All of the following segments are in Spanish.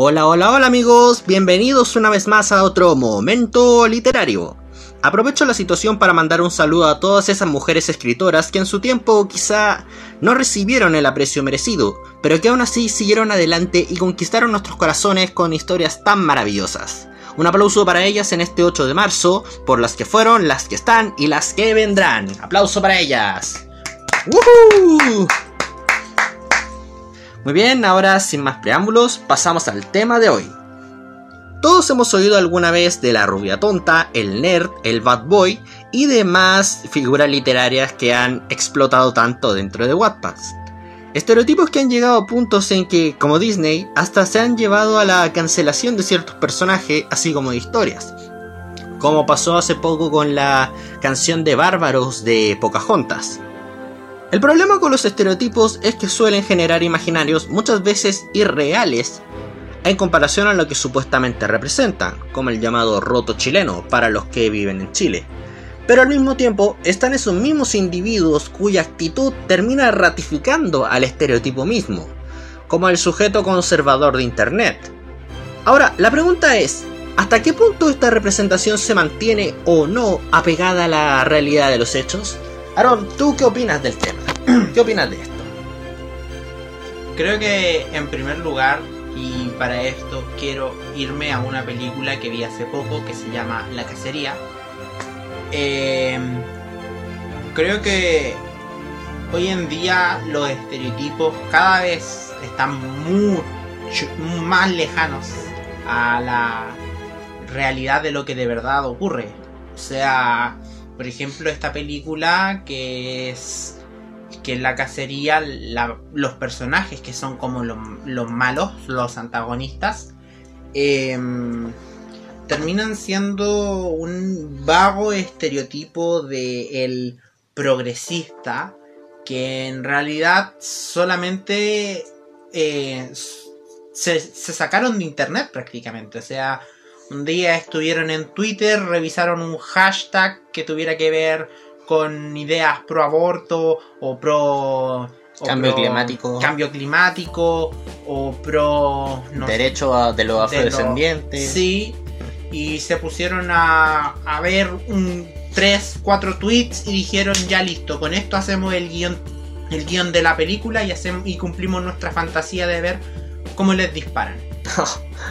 Hola, hola, hola amigos, bienvenidos una vez más a otro momento literario. Aprovecho la situación para mandar un saludo a todas esas mujeres escritoras que en su tiempo quizá no recibieron el aprecio merecido, pero que aún así siguieron adelante y conquistaron nuestros corazones con historias tan maravillosas. Un aplauso para ellas en este 8 de marzo, por las que fueron, las que están y las que vendrán. Aplauso para ellas. Muy bien, ahora sin más preámbulos, pasamos al tema de hoy. Todos hemos oído alguna vez de la rubia tonta, el nerd, el bad boy y demás figuras literarias que han explotado tanto dentro de Wattpad. Estereotipos que han llegado a puntos en que, como Disney, hasta se han llevado a la cancelación de ciertos personajes, así como de historias. Como pasó hace poco con la canción de Bárbaros de Pocahontas. El problema con los estereotipos es que suelen generar imaginarios muchas veces irreales en comparación a lo que supuestamente representan, como el llamado roto chileno para los que viven en Chile. Pero al mismo tiempo están esos mismos individuos cuya actitud termina ratificando al estereotipo mismo, como el sujeto conservador de Internet. Ahora, la pregunta es, ¿hasta qué punto esta representación se mantiene o no apegada a la realidad de los hechos? Aaron, ¿tú qué opinas del tema? ¿Qué opinas de esto? Creo que en primer lugar, y para esto quiero irme a una película que vi hace poco que se llama La Cacería Em, creo que hoy en día los estereotipos cada vez están mucho más lejanos a la realidad de lo que de verdad ocurre. O sea, por ejemplo, esta película que es que en la cacería los personajes que son como los malos, los antagonistas, eh, terminan siendo un vago estereotipo de el progresista que en realidad solamente eh, se, sacaron de internet prácticamente. Sea, un día estuvieron en Twitter, revisaron un hashtag que tuviera que ver con ideas pro aborto o pro cambio climático cambio climático o pro derecho de los afrodescendientes sí y se pusieron a, a ver un 3, 4 tweets y dijeron ya listo, con esto hacemos el guion, el guion de la película y, hacemos, y cumplimos nuestra fantasía de ver cómo les disparan.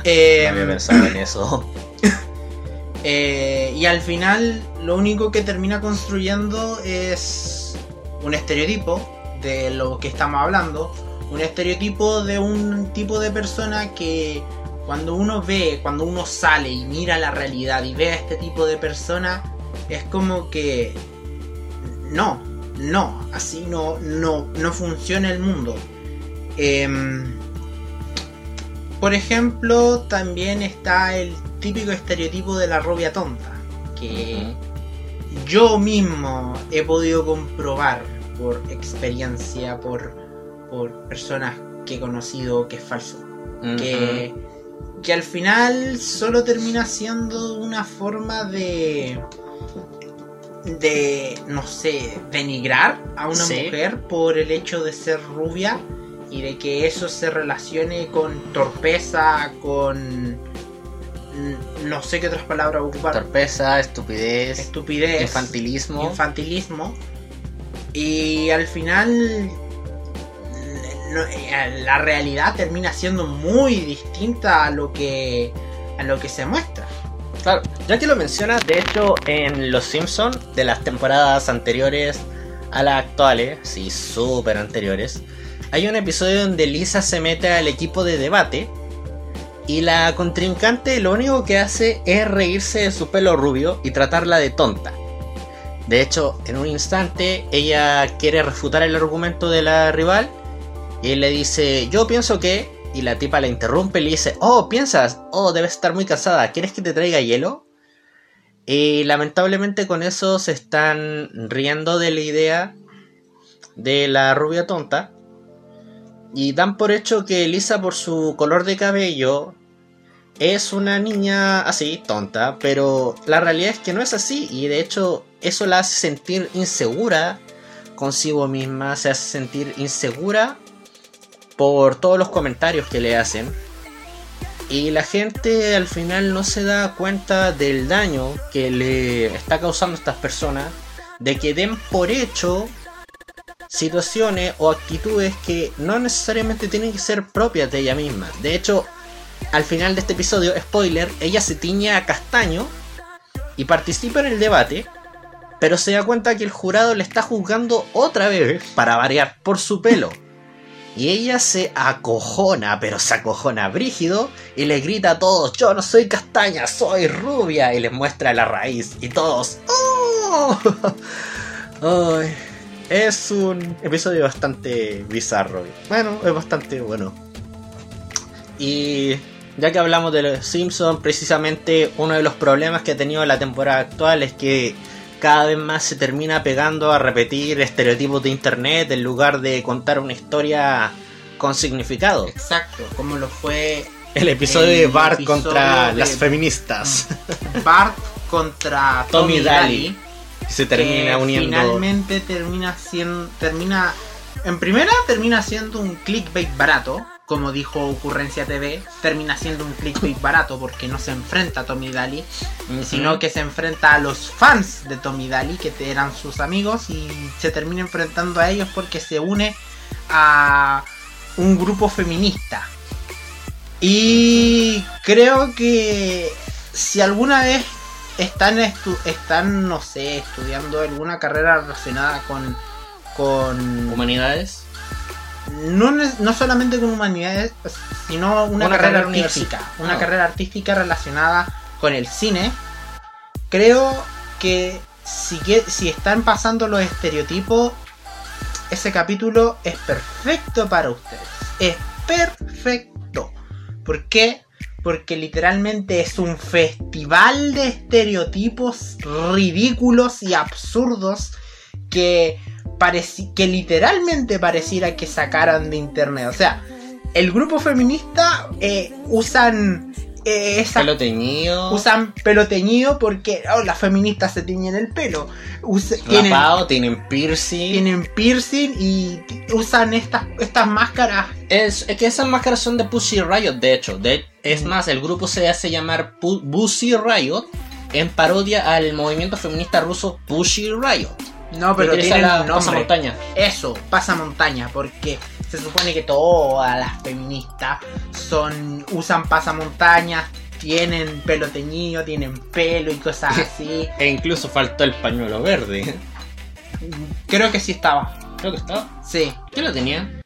Eh, no había pensado en eso. eh, y al final lo único que termina construyendo es un estereotipo de lo que estamos hablando. Un estereotipo de un tipo de persona que cuando uno ve, cuando uno sale y mira la realidad y ve a este tipo de persona, es como que no, no, así no, no, no funciona el mundo. Em, por ejemplo, también está el típico estereotipo de la rubia tonta, que yo mismo he podido comprobar por experiencia, por, por personas que he conocido que es falso. Que que al final solo termina siendo una forma de de no sé denigrar a una mujer por el hecho de ser rubia y de que eso se relacione con torpeza con no sé qué otras palabras ocupar. Torpeza estupidez estupidez infantilismo. infantilismo. Y al final eh, la realidad termina siendo muy distinta a lo que a lo que se muestra. Claro, ya que lo mencionas, de hecho en Los Simpsons, de las temporadas anteriores a las actuales, sí, súper anteriores, hay un episodio donde Lisa se mete al equipo de debate y la contrincante lo único que hace es reírse de su pelo rubio y tratarla de tonta. De hecho, en un instante ella quiere refutar el argumento de la rival y le dice, yo pienso que... Y la tipa le interrumpe y le dice, oh, piensas, oh, debes estar muy cansada, ¿quieres que te traiga hielo? Y lamentablemente con eso se están riendo de la idea de la rubia tonta. Y dan por hecho que Elisa por su color de cabello es una niña así, tonta, pero la realidad es que no es así y de hecho eso la hace sentir insegura consigo misma, se hace sentir insegura por todos los comentarios que le hacen. Y la gente al final no se da cuenta del daño que le está causando a estas personas, de que den por hecho situaciones o actitudes que no necesariamente tienen que ser propias de ella misma. De hecho, al final de este episodio, spoiler, ella se tiñe a castaño y participa en el debate, pero se da cuenta que el jurado le está juzgando otra vez, para variar, por su pelo. Y ella se acojona, pero se acojona brígido y le grita a todos, yo no soy castaña, soy rubia. Y les muestra la raíz. Y todos, ¡Oh! Ay, es un episodio bastante bizarro. Bueno, es bastante bueno. Y ya que hablamos de los Simpsons, precisamente uno de los problemas que ha tenido la temporada actual es que cada vez más se termina pegando a repetir estereotipos de internet en lugar de contar una historia con significado. Exacto, como lo fue El episodio de Bart episodio contra de- las feministas. Bart contra Tommy Tommy, Daly. Se termina que uniendo. Finalmente termina siendo. Termina. En primera termina siendo un clickbait barato. Como dijo Ocurrencia TV. Termina siendo un clickbait barato porque no se enfrenta a Tommy Daly. Sino que se enfrenta a los fans de Tommy Daly. Que eran sus amigos. Y se termina enfrentando a ellos porque se une a un grupo feminista. Y creo que si alguna vez están, estu- están no sé, estudiando alguna carrera relacionada con, con Humanidades. no, no solamente con humanidades, sino una, Una carrera, carrera artística, una ah. carrera artística relacionada con el cine. Creo que si, que- si están pasando los estereotipos, ese capítulo es perfecto para ustedes. Es perfecto. ¿Por qué? Porque literalmente es un festival de estereotipos ridículos y absurdos que, que literalmente pareciera que sacaran de internet. O sea, el grupo feminista eh, usan eh, Pelo teñido. usan pelo teñido porque oh, las feministas se tiñen el pelo. Usa- tienen, rapado, tienen piercing. tienen piercing y usan estas, estas máscaras. Es, es que esas máscaras son de Pussy Riot, de hecho. De, es Mm. más, el grupo se hace llamar Pu- Pussy Riot en parodia al movimiento feminista ruso Pussy Riot. No, pero tienen la pasamontaña. Eso, pasa montaña, porque se supone que todas las feministas son usan pasamontañas, tienen pelo teñido, tienen pelo y cosas así. E incluso faltó el pañuelo verde. Creo que sí estaba. Creo que estaba. Sí, ¿Quién lo tenía?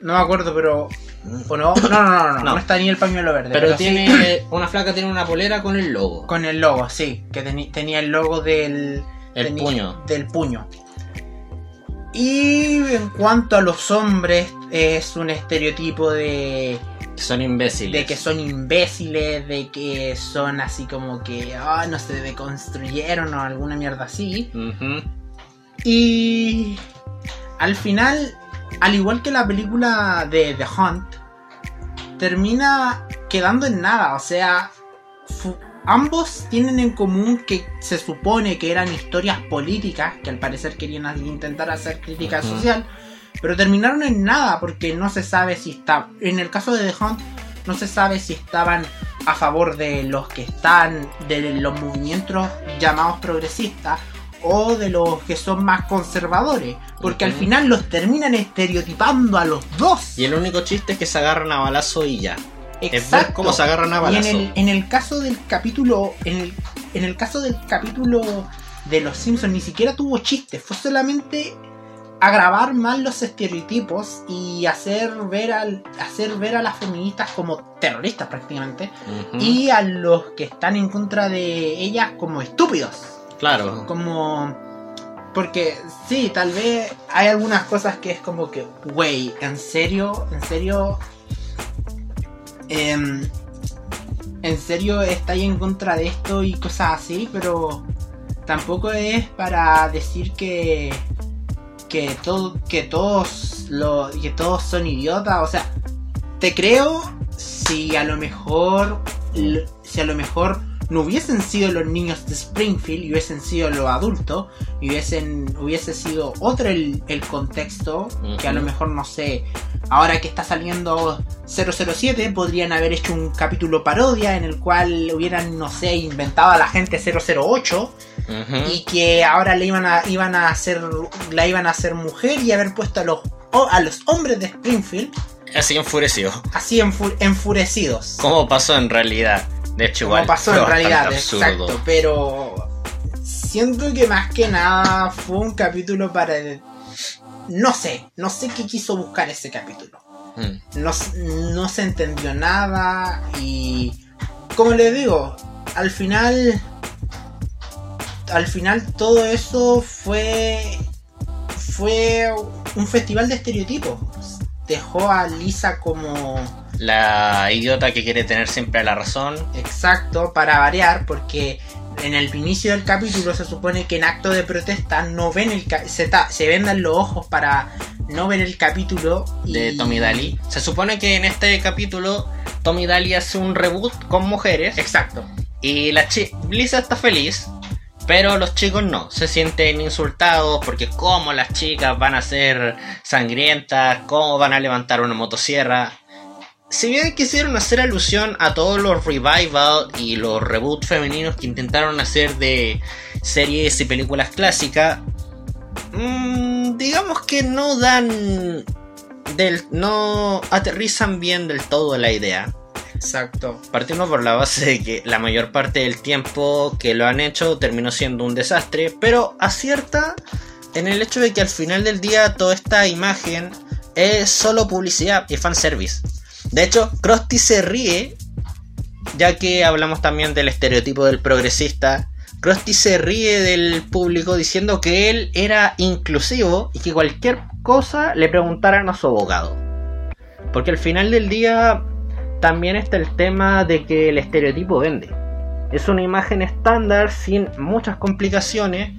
no me acuerdo, pero. ¿O no? No, no, no, no, no, No. está ni el pañuelo verde. Pero, sí tiene. Una flaca tiene una polera con el logo. Con el logo, sí, que tenía el logo del. El puño. Del puño. Y en cuanto a los hombres, es un estereotipo de. Son imbéciles. de que son imbéciles, de que son así como que ah, no se deconstruyeron o alguna mierda así. Y al final, al igual que la película de The Hunt, termina quedando en nada. O sea, ambos tienen en común que se supone que eran historias políticas, que al parecer querían intentar hacer crítica social, pero terminaron en nada porque no se sabe si está. En el caso de The Hunt, no se sabe si estaban a favor de los que están, de los movimientos llamados progresistas o de los que son más conservadores, porque al final los terminan estereotipando a los dos. Y el único chiste es que se agarran a balazo y ya. Es ver Exacto. cómo se agarran a Y en balazo. el, en el caso del capítulo, en el, en el caso del capítulo de los Simpsons ni siquiera tuvo chistes, fue solamente agravar mal los estereotipos y hacer ver al hacer ver a las feministas como terroristas prácticamente y a los que están en contra de ellas como estúpidos. Claro. Como. Porque sí, tal vez hay algunas cosas que es como que, wey, en serio, en serio. Em, en serio estáis en contra de esto y cosas así, pero tampoco es para decir que. que, que todos lo, que todos son idiotas. O sea, te creo si a lo mejor. si a lo mejor no hubiesen sido los niños de Springfield y hubiesen sido los adultos y hubiesen, hubiese sido otro el, el contexto que a lo mejor no sé ahora que está saliendo 007 podrían haber hecho un capítulo parodia en el cual hubieran no sé inventado a la gente 008 Ujú. y que ahora le iban a iban a hacer la iban a hacer mujer y haber puesto a los a los hombres de Springfield Así enfurecido. así enfu- enfurecidos Como pasó en realidad. De hecho, como igual. pasó en realidad exacto pero siento que más que nada fue un capítulo para no sé no sé qué quiso buscar ese capítulo Mm. no, no se entendió nada y como les digo al final al final todo eso fue fue un festival de estereotipos dejó a Lisa como La idiota que quiere tener siempre la razón. exacto para variar porque en el inicio del capítulo se supone que en acto de protesta no ven el se, ta- se vendan los ojos para no ver el capítulo y- de Tommy Daly. Se supone que en este capítulo Tommy Daly hace un reboot con mujeres exacto y la Lisa está feliz, pero los chicos no, se sienten insultados porque cómo las chicas van a ser sangrientas, cómo van a levantar una motosierra. Si bien quisieron hacer alusión a todos los revival y los reboot femeninos que intentaron hacer de series y películas clásicas, mm, digamos que no dan del no aterrizan bien del todo la idea. Exacto Partimos por la base de que la mayor parte del tiempo que lo han hecho terminó siendo un desastre, pero acierta en el hecho de que al final del día toda esta imagen es solo publicidad y fanservice. De hecho, Krusty se ríe, ya que hablamos también del estereotipo del progresista. Krusty se ríe del público diciendo que él era inclusivo y que cualquier cosa le preguntaran a su abogado. Porque al final del día también está el tema de que el estereotipo vende. Es una imagen estándar sin muchas complicaciones,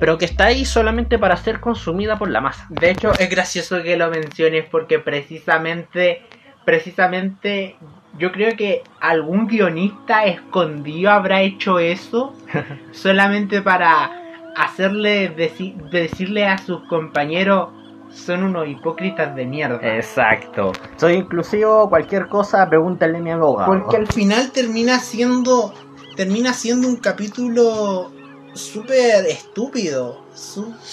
pero que está ahí solamente para ser consumida por la masa. De hecho, es gracioso que lo menciones porque precisamente, precisamente, yo creo que algún guionista escondido habrá hecho eso solamente para hacerle deci- decirle a sus compañeros son unos hipócritas de mierda. Exacto. Soy inclusivo, cualquier cosa, pregúntale a mi abogado. Porque al final termina siendo termina siendo un capítulo súper estúpido.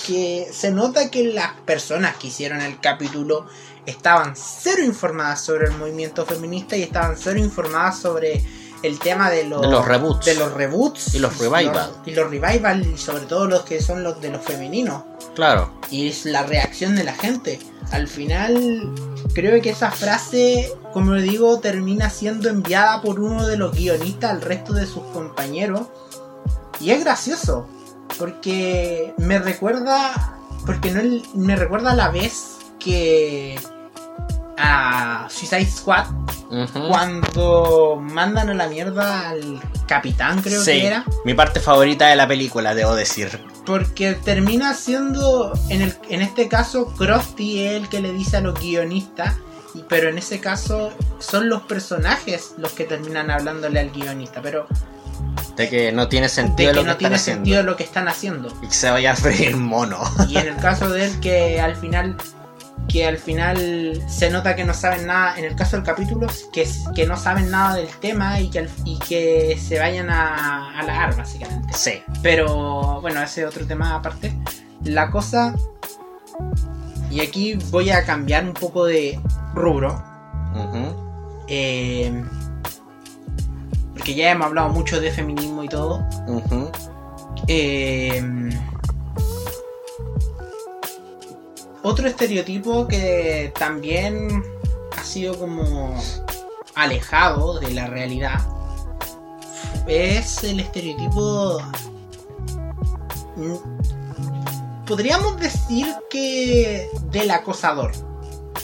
Que se nota que las personas que hicieron el capítulo estaban cero informadas sobre el movimiento feminista y estaban cero informadas sobre el tema de los, De los reboots. de los reboots Y los revival. y los revival y sobre todo los que son los de los femeninos Claro. y es la reacción de la gente. Al final, creo que esa frase, como le digo, termina siendo enviada por uno de los guionistas al resto de sus compañeros. Y es gracioso, porque me recuerda, porque no me recuerda a la vez que a Suicide Squad cuando mandan a la mierda al capitán, creo Sí, que era. mi parte favorita de la película, debo decir. Porque termina siendo, en, el, en este caso, Krusty es el que le dice a los guionistas, pero en ese caso son los personajes los que terminan hablándole al guionista, pero De que no tiene de sentido que lo que no están tiene haciendo. sentido lo que están haciendo. Y que se vaya a freír mono. Y en el caso de él que al final que al final se nota que no saben nada, en el caso del capítulo, que, que no saben nada del tema y que, y que se vayan a, a la básicamente. sí. Pero bueno, ese es otro tema aparte. La cosa. Y aquí voy a cambiar un poco de rubro. Eh, porque ya hemos hablado mucho de feminismo y todo. Eh, otro estereotipo que también ha sido como alejado de la realidad es el estereotipo mm, podríamos decir que del acosador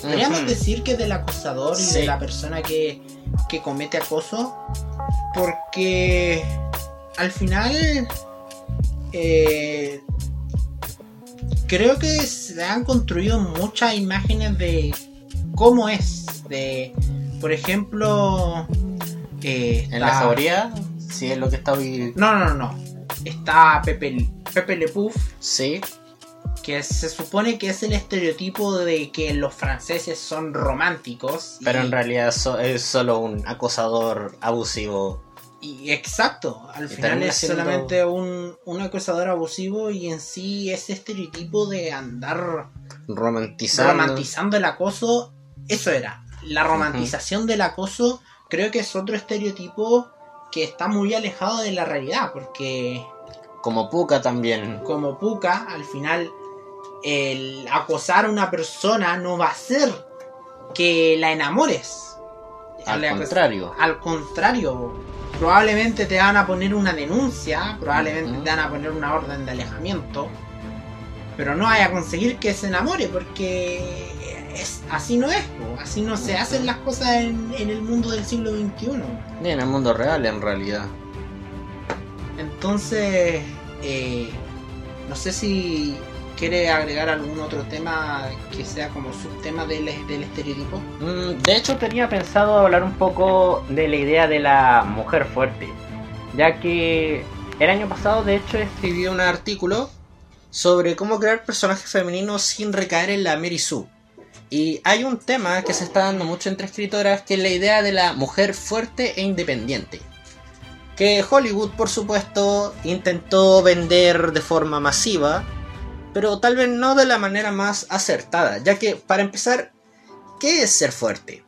podríamos decir que del acosador y Sí. de la persona que, que comete acoso porque al final eh, creo que se han construido muchas imágenes de cómo es de por ejemplo eh, En la jauría, Si es lo que está hoy. No, no, no. Está Pepe, Pepe Le Puff, Sí. que se supone que es el estereotipo de que los franceses son románticos. Pero y- en realidad so- es solo un acosador abusivo. Y exacto, al Y final es solamente un, un acosador abusivo y en sí ese estereotipo de andar Romantizando. romantizando el acoso, eso era. La romantización del acoso creo que es otro estereotipo que está muy alejado de la realidad, porque Como Puka también. como Puka, al final el acosar a una persona no va a ser que la enamores. Al contrario. Al contrario, probablemente te van a poner una denuncia, probablemente te van a poner una orden de alejamiento, pero no vaya a conseguir que se enamore porque es, así no es, así no se hacen las cosas en, en el mundo del siglo XXI. Ni en el mundo real, en realidad. Entonces, eh, no sé si quiere agregar algún otro tema que sea como subtema del, del estereotipo. Mm, De hecho, tenía pensado hablar un poco de la idea de la mujer fuerte, ya que el año pasado, de hecho, es- Escribí un artículo sobre cómo crear personajes femeninos sin recaer en la Mary Sue. Y hay un tema que se está dando mucho entre escritoras, que es la idea de la mujer fuerte e independiente. Que Hollywood, por supuesto, intentó vender de forma masiva, pero tal vez no de la manera más acertada, ya que, para empezar, ¿qué es ser fuerte?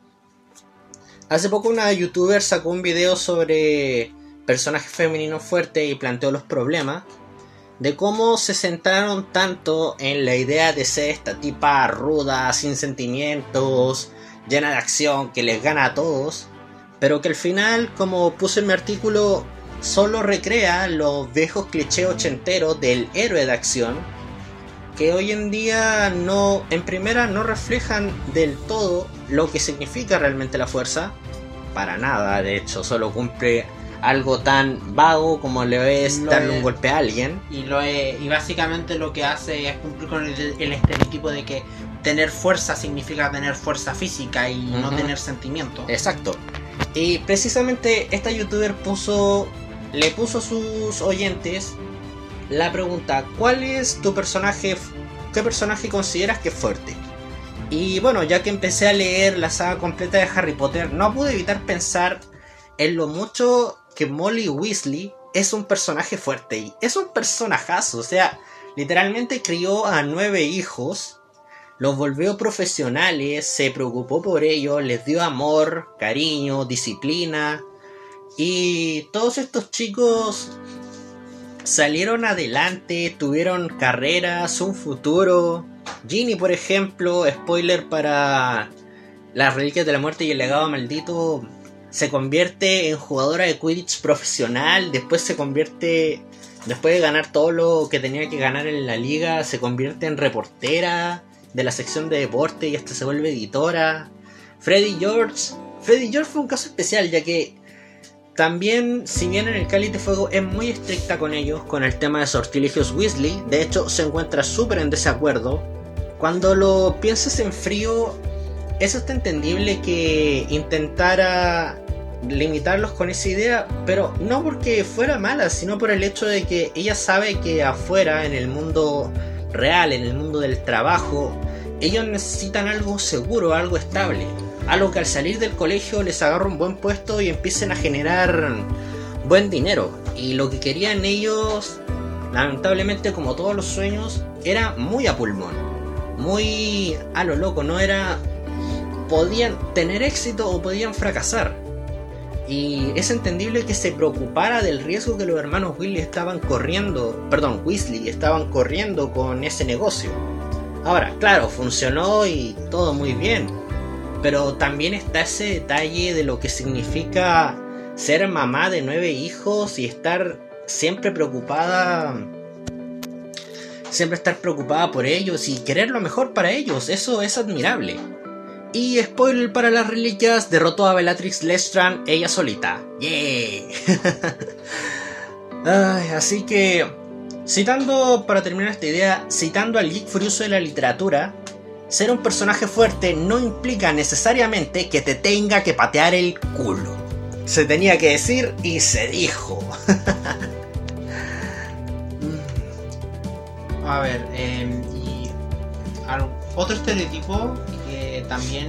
Hace poco una youtuber sacó un video sobre personajes femeninos fuertes y planteó los problemas de cómo se centraron tanto en la idea de ser esta tipa ruda, sin sentimientos, llena de acción, que les gana a todos, pero que al final, como puse en mi artículo, solo recrea los viejos clichés ochenteros del héroe de acción, que hoy en día no, en primera, no reflejan del todo lo que significa realmente la fuerza, para nada, de hecho, solo cumple algo tan vago como le es Lo darle es. un golpe a alguien. Y, lo es- y básicamente lo que hace es cumplir con el, el estereotipo de que tener fuerza significa tener fuerza física y no tener sentimiento. Exacto. Y precisamente esta youtuber puso, le puso a sus oyentes la pregunta, ¿cuál es tu personaje, qué personaje consideras que es fuerte? Y bueno, ya que empecé a leer la saga completa de Harry Potter, no pude evitar pensar en lo mucho que Molly Weasley es un personaje fuerte y es un personajazo, o sea, literalmente crió a nueve hijos, los volvió profesionales, se preocupó por ellos, les dio amor, cariño, disciplina y todos estos chicos salieron adelante, tuvieron carreras, un futuro. Ginny, por ejemplo, spoiler para las reliquias de la muerte y el legado maldito, se convierte en jugadora de Quidditch profesional, después se convierte, después de ganar todo lo que tenía que ganar en la liga, se convierte en reportera de la sección de deporte y hasta se vuelve editora. Freddy George, Freddy George fue un caso especial ya que también, si bien en el Cáliz de Fuego es muy estricta con ellos, con el tema de sortilegios Weasley, de hecho se encuentra súper en desacuerdo. Cuando lo piensas en frío, es hasta entendible que intentara limitarlos con esa idea, pero no porque fuera mala, sino por el hecho de que ella sabe que afuera, en el mundo real, en el mundo del trabajo, ellos necesitan algo seguro, algo estable. Algo que al salir del colegio les agarre un buen puesto y empiecen a generar buen dinero. Y lo que querían ellos, lamentablemente como todos los sueños, era muy a pulmón. Muy a lo loco, no era... Podían tener éxito o podían fracasar. Y es entendible que se preocupara del riesgo que los hermanos Weasley estaban corriendo, perdón, Weasley estaban corriendo con ese negocio. Ahora, claro, funcionó y todo muy bien, pero también está ese detalle de lo que significa ser mamá de nueve hijos y estar siempre preocupada, siempre estar preocupada por ellos y querer lo mejor para ellos, eso es admirable. Y spoiler para las reliquias, derrotó a Bellatrix Lestrange ella solita. ¡Yeah! Ay, así que, citando, para terminar esta idea, citando al geek furioso de la literatura, ser un personaje fuerte no implica necesariamente que te tenga que patear el culo. Se tenía que decir y se dijo. A ver, em, y otro estereotipo que también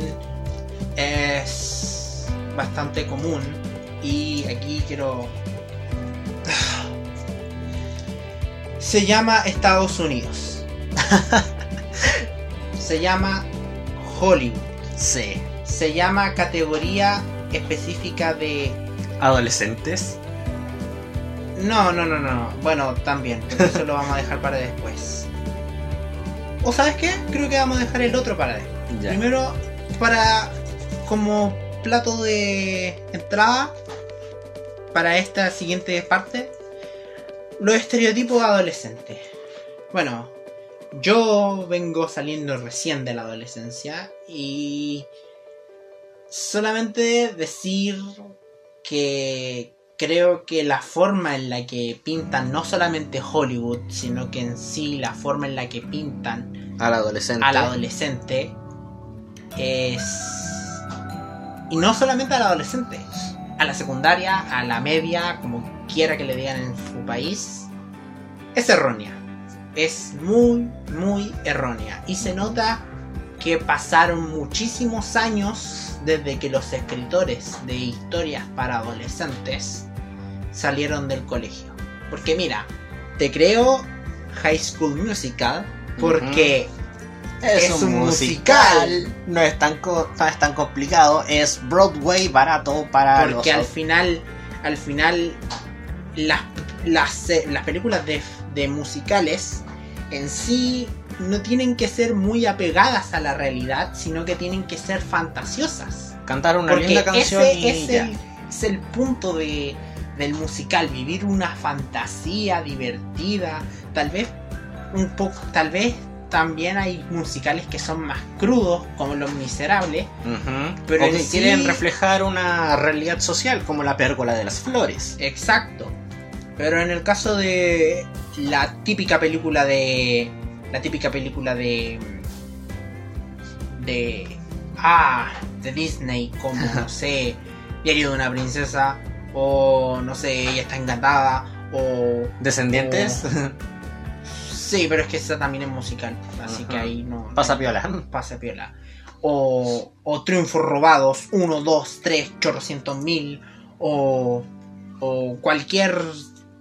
es bastante común y aquí quiero... Se llama Estados Unidos. Se llama Hollywood. Sí. Se llama categoría específica de Adolescentes. No, no, no, no. no. Bueno, también, pero eso lo vamos a dejar para después. ¿O sabes qué? Creo que vamos a dejar el otro para después. Ya. Primero, para como plato de entrada para esta siguiente parte, los estereotipos adolescentes. Bueno, yo vengo saliendo recién de la adolescencia y solamente decir que creo que la forma en la que pintan no solamente Hollywood, sino que en sí la forma en la que pintan Al adolescente. al adolescente es... Y no solamente al adolescente, a la secundaria, a la media, como quiera que le digan en su país, es errónea. Es muy, muy errónea. Y se nota que pasaron muchísimos años desde que los escritores de historias para adolescentes salieron del colegio. Porque mira, te creo High School Musical porque Es, Es un musical. No es tan, no es tan complicado. Es Broadway barato para los Porque al final, al final, las, las, eh, las películas de, de musicales en sí no tienen que ser muy apegadas a la realidad, sino que tienen que ser fantasiosas. cantar una Porque linda canción ese y es ya. el, es el punto de, del musical, vivir una fantasía divertida, tal vez un poco, tal vez también hay musicales que son más crudos, como Los Miserables, pero o que sí- quieren reflejar una realidad social como la pérgola de las flores. Exacto. Pero en el caso de la típica película de. La típica película de. De. Ah, de Disney, como no sé. Diario de una princesa. O no sé, ella está encantada. O. Descendientes, Sí, pero es que esa también es musical. Así que ahí no. pasa piola. pasa piola. O, o triunfos robados, 1, 2, 3, chorrocientos mil. O, o cualquier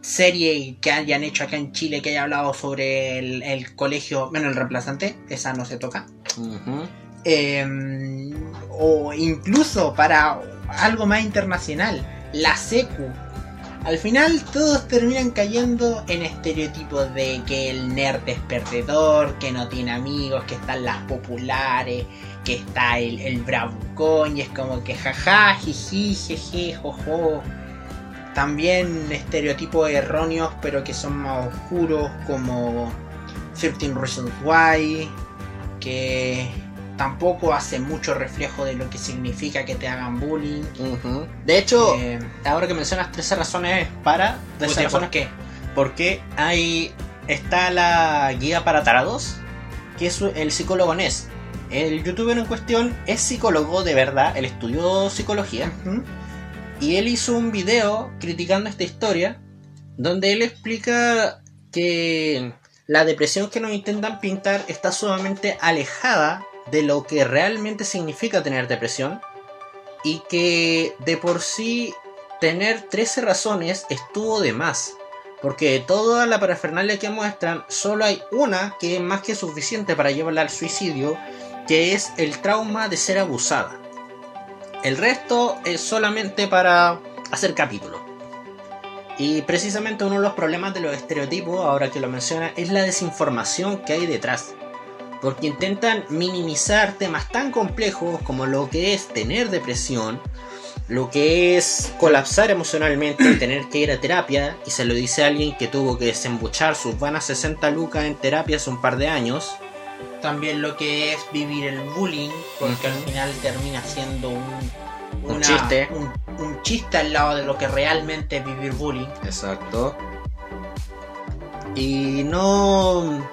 serie que hayan hecho acá en Chile que haya hablado sobre el, el colegio, bueno, el reemplazante, esa no se toca. Eh, o incluso para algo más internacional, la secu. Al final todos terminan cayendo en estereotipos de que el nerd es perdedor, que no tiene amigos, que están las populares, que está el, el bravucón y es como que jaja, jiji, jeje, jojo. También estereotipos erróneos pero que son más oscuros como 13 Reasons Why, que tampoco hace mucho reflejo de lo que significa que te hagan bullying. De hecho, Eh, ahora que mencionas 13 razones para, 13 puta, razones ¿Por qué? porque hay está la guía para tarados, que es el psicólogo Ness. El youtuber en cuestión es psicólogo de verdad, él estudió psicología. Y él hizo un video criticando esta historia donde él explica que la depresión que nos intentan pintar está sumamente alejada de lo que realmente significa tener depresión y que de por sí tener 13 razones estuvo de más. Porque de toda la parafernalia que muestran, solo hay una que es más que suficiente para llevarla al suicidio, que es el trauma de ser abusada. El resto es solamente para hacer capítulo. Y precisamente uno de los problemas de los estereotipos, ahora que lo menciona, es la desinformación que hay detrás. Porque intentan minimizar temas tan complejos como lo que es tener depresión, lo que es colapsar emocionalmente, tener que ir a terapia, y se lo dice a alguien que tuvo que desembuchar sus vanas 60 lucas en terapia hace un par de años. También lo que es vivir el bullying, porque al final termina siendo un, Un chiste. Un, un chiste al lado de lo que realmente es vivir bullying. Exacto. Y no.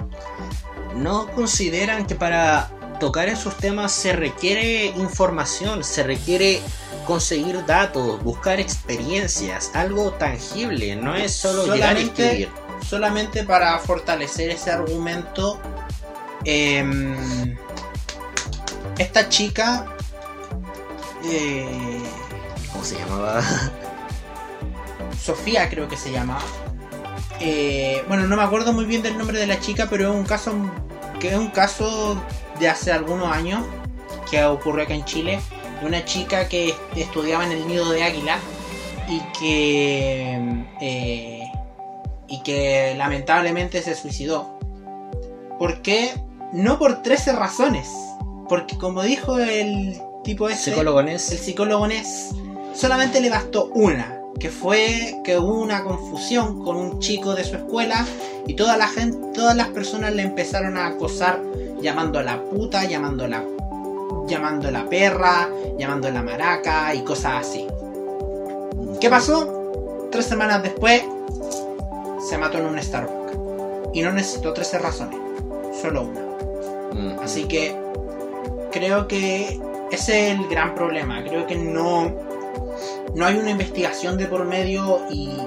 No consideran que para tocar esos temas se requiere información, se requiere conseguir datos, buscar experiencias, algo tangible, no es solo llegar y Solamente- escribir. Solamente para fortalecer ese argumento, em, esta chica, eh, ¿Cómo se llamaba? Sofía creo que se llama. Eh, bueno, no me acuerdo muy bien del nombre de la chica, pero es un caso que es un caso de hace algunos años que ocurrió acá en Chile de una chica que estudiaba en el nido de águila y que eh, y que lamentablemente se suicidó. ¿Por qué? No por 13 razones, porque como dijo el tipo ese, Psicólogo el Ness. psicólogo Ness solamente le bastó una, que fue que hubo una confusión con un chico de su escuela y toda la gente, todas las personas le empezaron a acosar llamando a la puta, llamando a la llamando a la perra, llamando a la maraca y cosas así. ¿Qué pasó? Tres semanas después se mató en un Starbucks. Y no necesitó 13 razones, solo una. Mm. Así que creo que ese es el gran problema. Creo que no, no hay una investigación de por medio y,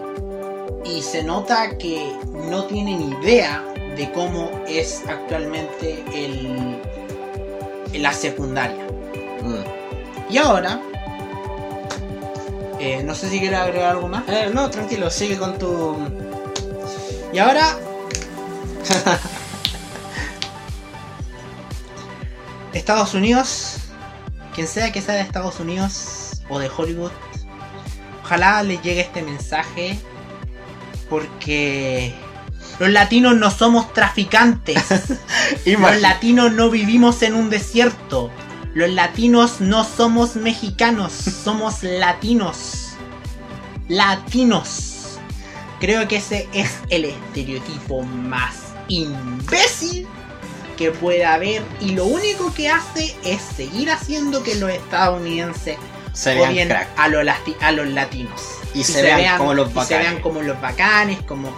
y se nota que no tienen idea de cómo es actualmente el, la secundaria. Mm. Y ahora, eh, no sé si quieres agregar algo más. Eh, no, tranquilo, sigue con tu. Y ahora. Estados Unidos. Quien sea que sea de Estados Unidos o de Hollywood. Ojalá les llegue este mensaje. Porque los latinos no somos traficantes. Los latinos no vivimos en un desierto. Los latinos no somos mexicanos, somos latinos. Latinos. Creo que ese es el estereotipo más imbécil que puede haber y lo único que hace es seguir haciendo que los estadounidenses Se vean crack. a, los a los latinos. Y se vean como los y se bacanes. vean como los bacanes, como,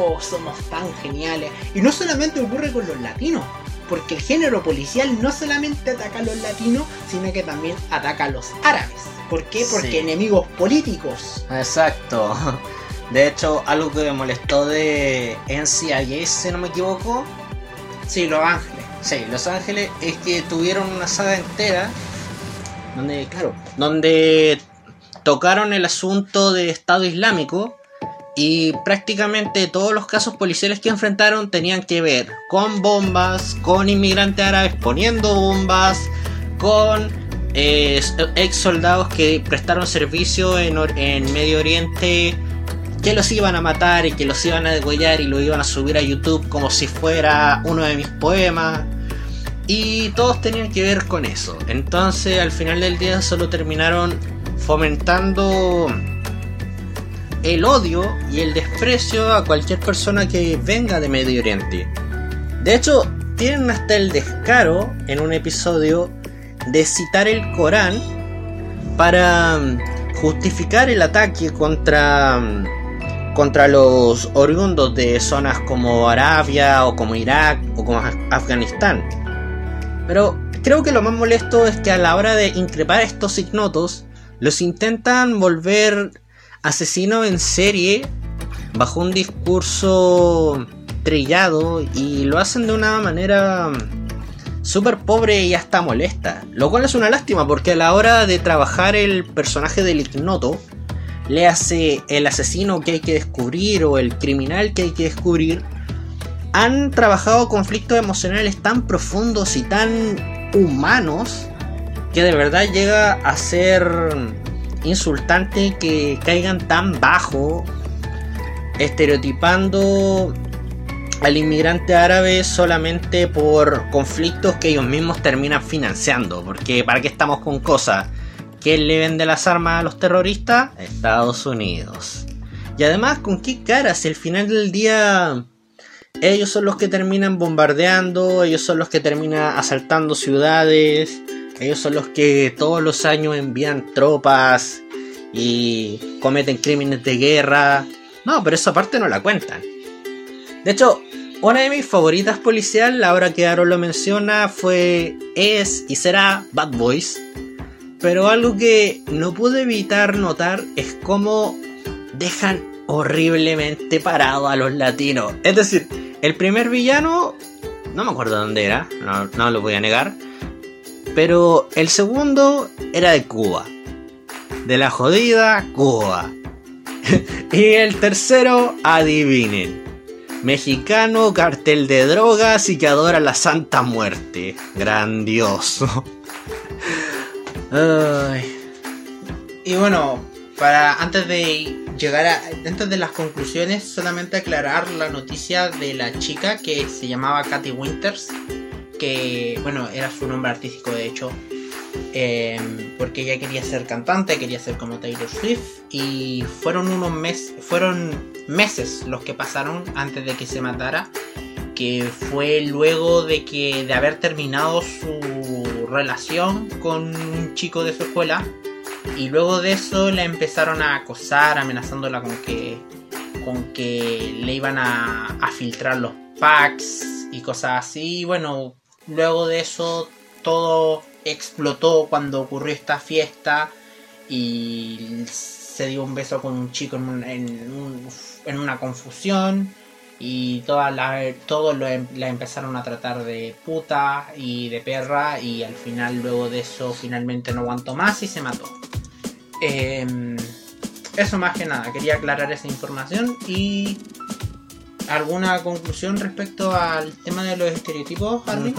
oh, somos tan geniales. Y no solamente ocurre con los latinos, porque el género policial no solamente ataca a los latinos, sino que también ataca a los árabes. ¿Por qué? Porque Sí. enemigos políticos. Exacto. De hecho, algo que me molestó de NCIS, si no me equivoco, Sí, los ángeles. Sí, Los Ángeles es que tuvieron una saga entera donde, claro, donde tocaron el asunto de Estado Islámico y prácticamente todos los casos policiales que enfrentaron tenían que ver con bombas, con inmigrantes árabes poniendo bombas, con eh, ex soldados que prestaron servicio en, en Medio Oriente que los iban a matar y que los iban a degollar y lo iban a subir a YouTube como si fuera uno de mis poemas. Y todos tenían que ver con eso. Entonces al final del día solo terminaron fomentando el odio y el desprecio a cualquier persona que venga de Medio Oriente. De hecho, tienen hasta el descaro en un episodio de citar el Corán para justificar el ataque contra contra los oriundos de zonas como Arabia o como Irak o como Af- Afganistán. Pero creo que lo más molesto es que a la hora de increpar a estos ignotos, los intentan volver asesinos en serie bajo un discurso trillado y lo hacen de una manera súper pobre y hasta molesta. Lo cual es una lástima porque a la hora de trabajar el personaje del ignoto, le hace el asesino que hay que descubrir o el criminal que hay que descubrir, han trabajado conflictos emocionales tan profundos y tan humanos que de verdad llega a ser insultante que caigan tan bajo, estereotipando al inmigrante árabe solamente por conflictos que ellos mismos terminan financiando. Porque ¿para qué estamos con cosas? ¿Quién le vende las armas a los terroristas? Estados Unidos. Y además, ¿con qué cara? Si al final del día ellos son los que terminan bombardeando, ellos son los que terminan asaltando ciudades, ellos son los que todos los años envían tropas y cometen crímenes de guerra. No, pero esa parte no la cuentan. De hecho, una de mis favoritas policial, ahora que Aaron lo menciona, fue, es y será Bad Boys. Pero algo que no pude evitar notar es cómo dejan horriblemente parado a los latinos. Es decir, el primer villano, no me acuerdo dónde era, no, no lo voy a negar. Pero el segundo era de Cuba. De la jodida Cuba. y el tercero, adivinen. Mexicano, cartel de drogas y que adora la Santa Muerte. Grandioso. Y bueno, para antes de llegar a antes de las conclusiones, solamente aclarar la noticia de la chica que se llamaba Katy Winters, que bueno, era su nombre artístico de hecho, eh, porque ella quería ser cantante, quería ser como Taylor Swift y fueron unos meses, fueron meses los que pasaron antes de que se matara, que fue luego de que de haber terminado su relación con un chico de su escuela y luego de eso la empezaron a acosar, amenazándola con que con que le iban a, a filtrar los packs y cosas así. Y bueno, luego de eso todo explotó cuando ocurrió esta fiesta y se dio un beso con un chico en, en un- en una confusión y todas la, todos lo em- la empezaron a tratar de puta y de perra y al final luego de eso finalmente no aguantó más y se mató. Em, eso más que nada, quería aclarar esa información y alguna conclusión respecto al tema de los estereotipos, Harry.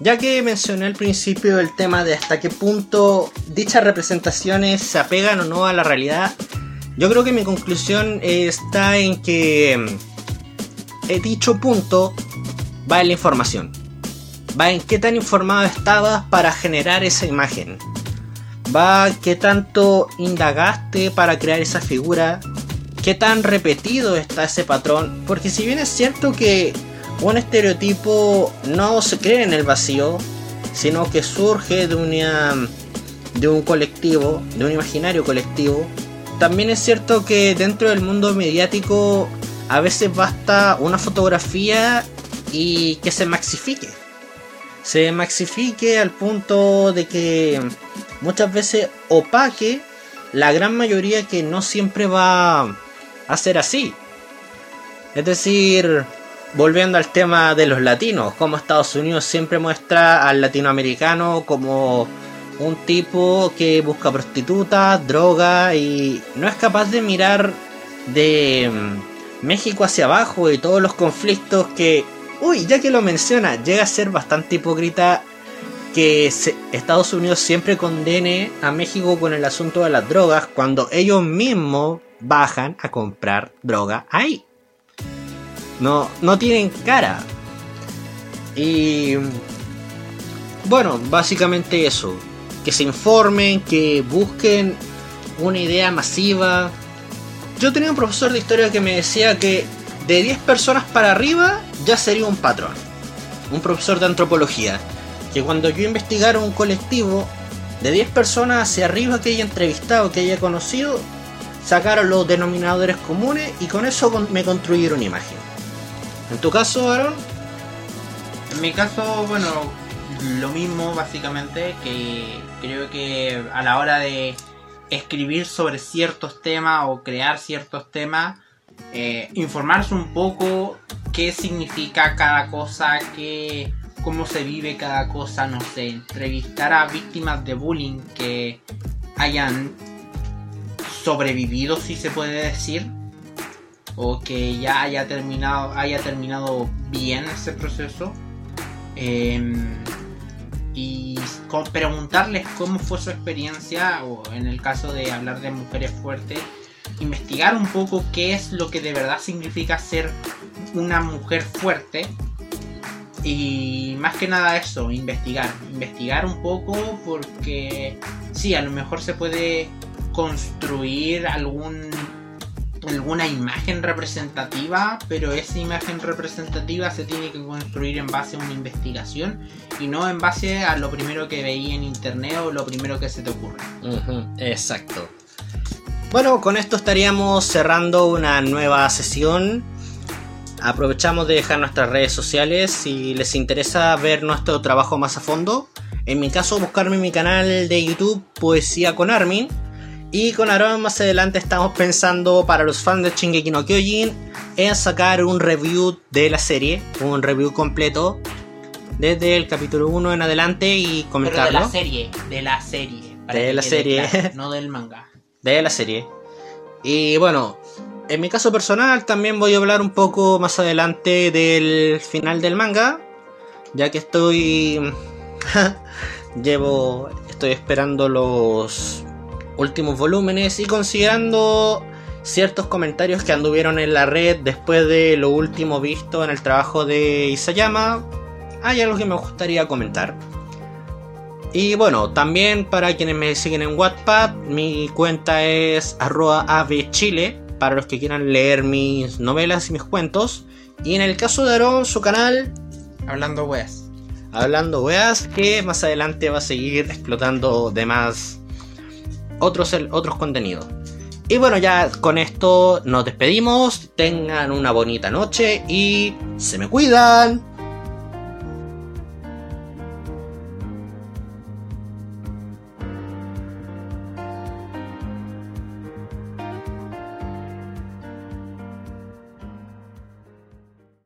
Ya que mencioné al principio el tema de hasta qué punto dichas representaciones se apegan o no a la realidad, yo creo que mi conclusión está en que eh, dicho punto va en la información. Va en qué tan informado estabas para generar esa imagen. Va qué tanto indagaste para crear esa figura. Qué tan repetido está ese patrón. Porque si bien es cierto que un estereotipo no se crea en el vacío, sino que surge de una de un colectivo, de un imaginario colectivo. También es cierto que dentro del mundo mediático a veces basta una fotografía y que se maxifique. Se maxifique al punto de que muchas veces opaque la gran mayoría que no siempre va a ser así. Es decir, volviendo al tema de los latinos, como Estados Unidos siempre muestra al latinoamericano como un tipo que busca prostitutas, droga y no es capaz de mirar de México hacia abajo y todos los conflictos que, uy, ya que lo menciona, llega a ser bastante hipócrita que Estados Unidos siempre condene a México con el asunto de las drogas cuando ellos mismos bajan a comprar droga ahí. No, no tienen cara. Y bueno, básicamente eso. Que se informen, que busquen una idea masiva. Yo tenía un profesor de historia que me decía que de 10 personas para arriba ya sería un patrón. Un profesor de antropología. Que cuando yo investigara un colectivo, de 10 personas hacia arriba que haya entrevistado, que haya conocido, sacaron los denominadores comunes y con eso me construyeron una imagen. En tu caso, Aaron, En mi caso, bueno, lo mismo básicamente, que creo que a la hora de escribir sobre ciertos temas o crear ciertos temas, eh, informarse un poco qué significa cada cosa, qué, cómo se vive cada cosa, no sé, entrevistar a víctimas de bullying que hayan sobrevivido, si se puede decir, o que ya haya terminado, haya terminado bien ese proceso. Em, y preguntarles cómo fue su experiencia, o en el caso de hablar de mujeres fuertes, investigar un poco qué es lo que de verdad significa ser una mujer fuerte. Y más que nada eso, investigar. Investigar un poco porque sí, a lo mejor se puede construir algún alguna imagen representativa, pero esa imagen representativa se tiene que construir en base a una investigación y no en base a lo primero que veía en internet o lo primero que se te ocurre. Exacto. Bueno, con esto estaríamos cerrando una nueva sesión. Aprovechamos de dejar nuestras redes sociales. Si les interesa ver nuestro trabajo más a fondo, En mi caso, buscarme mi canal de YouTube Poesía con Armin. Y con Aaron más adelante estamos pensando para los fans de Shingeki no Kyojin en sacar un review de la serie, un review completo desde el capítulo 1 en adelante y Pero comentarlo. de la serie, de la serie. De la serie. claro, no del manga. de la serie. Y bueno, en mi caso personal también voy a hablar un poco más adelante del final del manga, ya que estoy llevo estoy esperando los últimos volúmenes y considerando ciertos comentarios que anduvieron en la red después de lo último visto en el trabajo de Isayama, hay algo que me gustaría comentar. Y bueno, también para quienes me siguen en Wattpad, mi cuenta es avchile, para los que quieran leer mis novelas y mis cuentos. Y en el caso de Aaron, su canal, Hablando weas. Hablando Weas, que más adelante va a seguir explotando demás otros, otros contenidos. Y bueno, ya con esto nos despedimos, tengan una bonita noche y se me cuidan.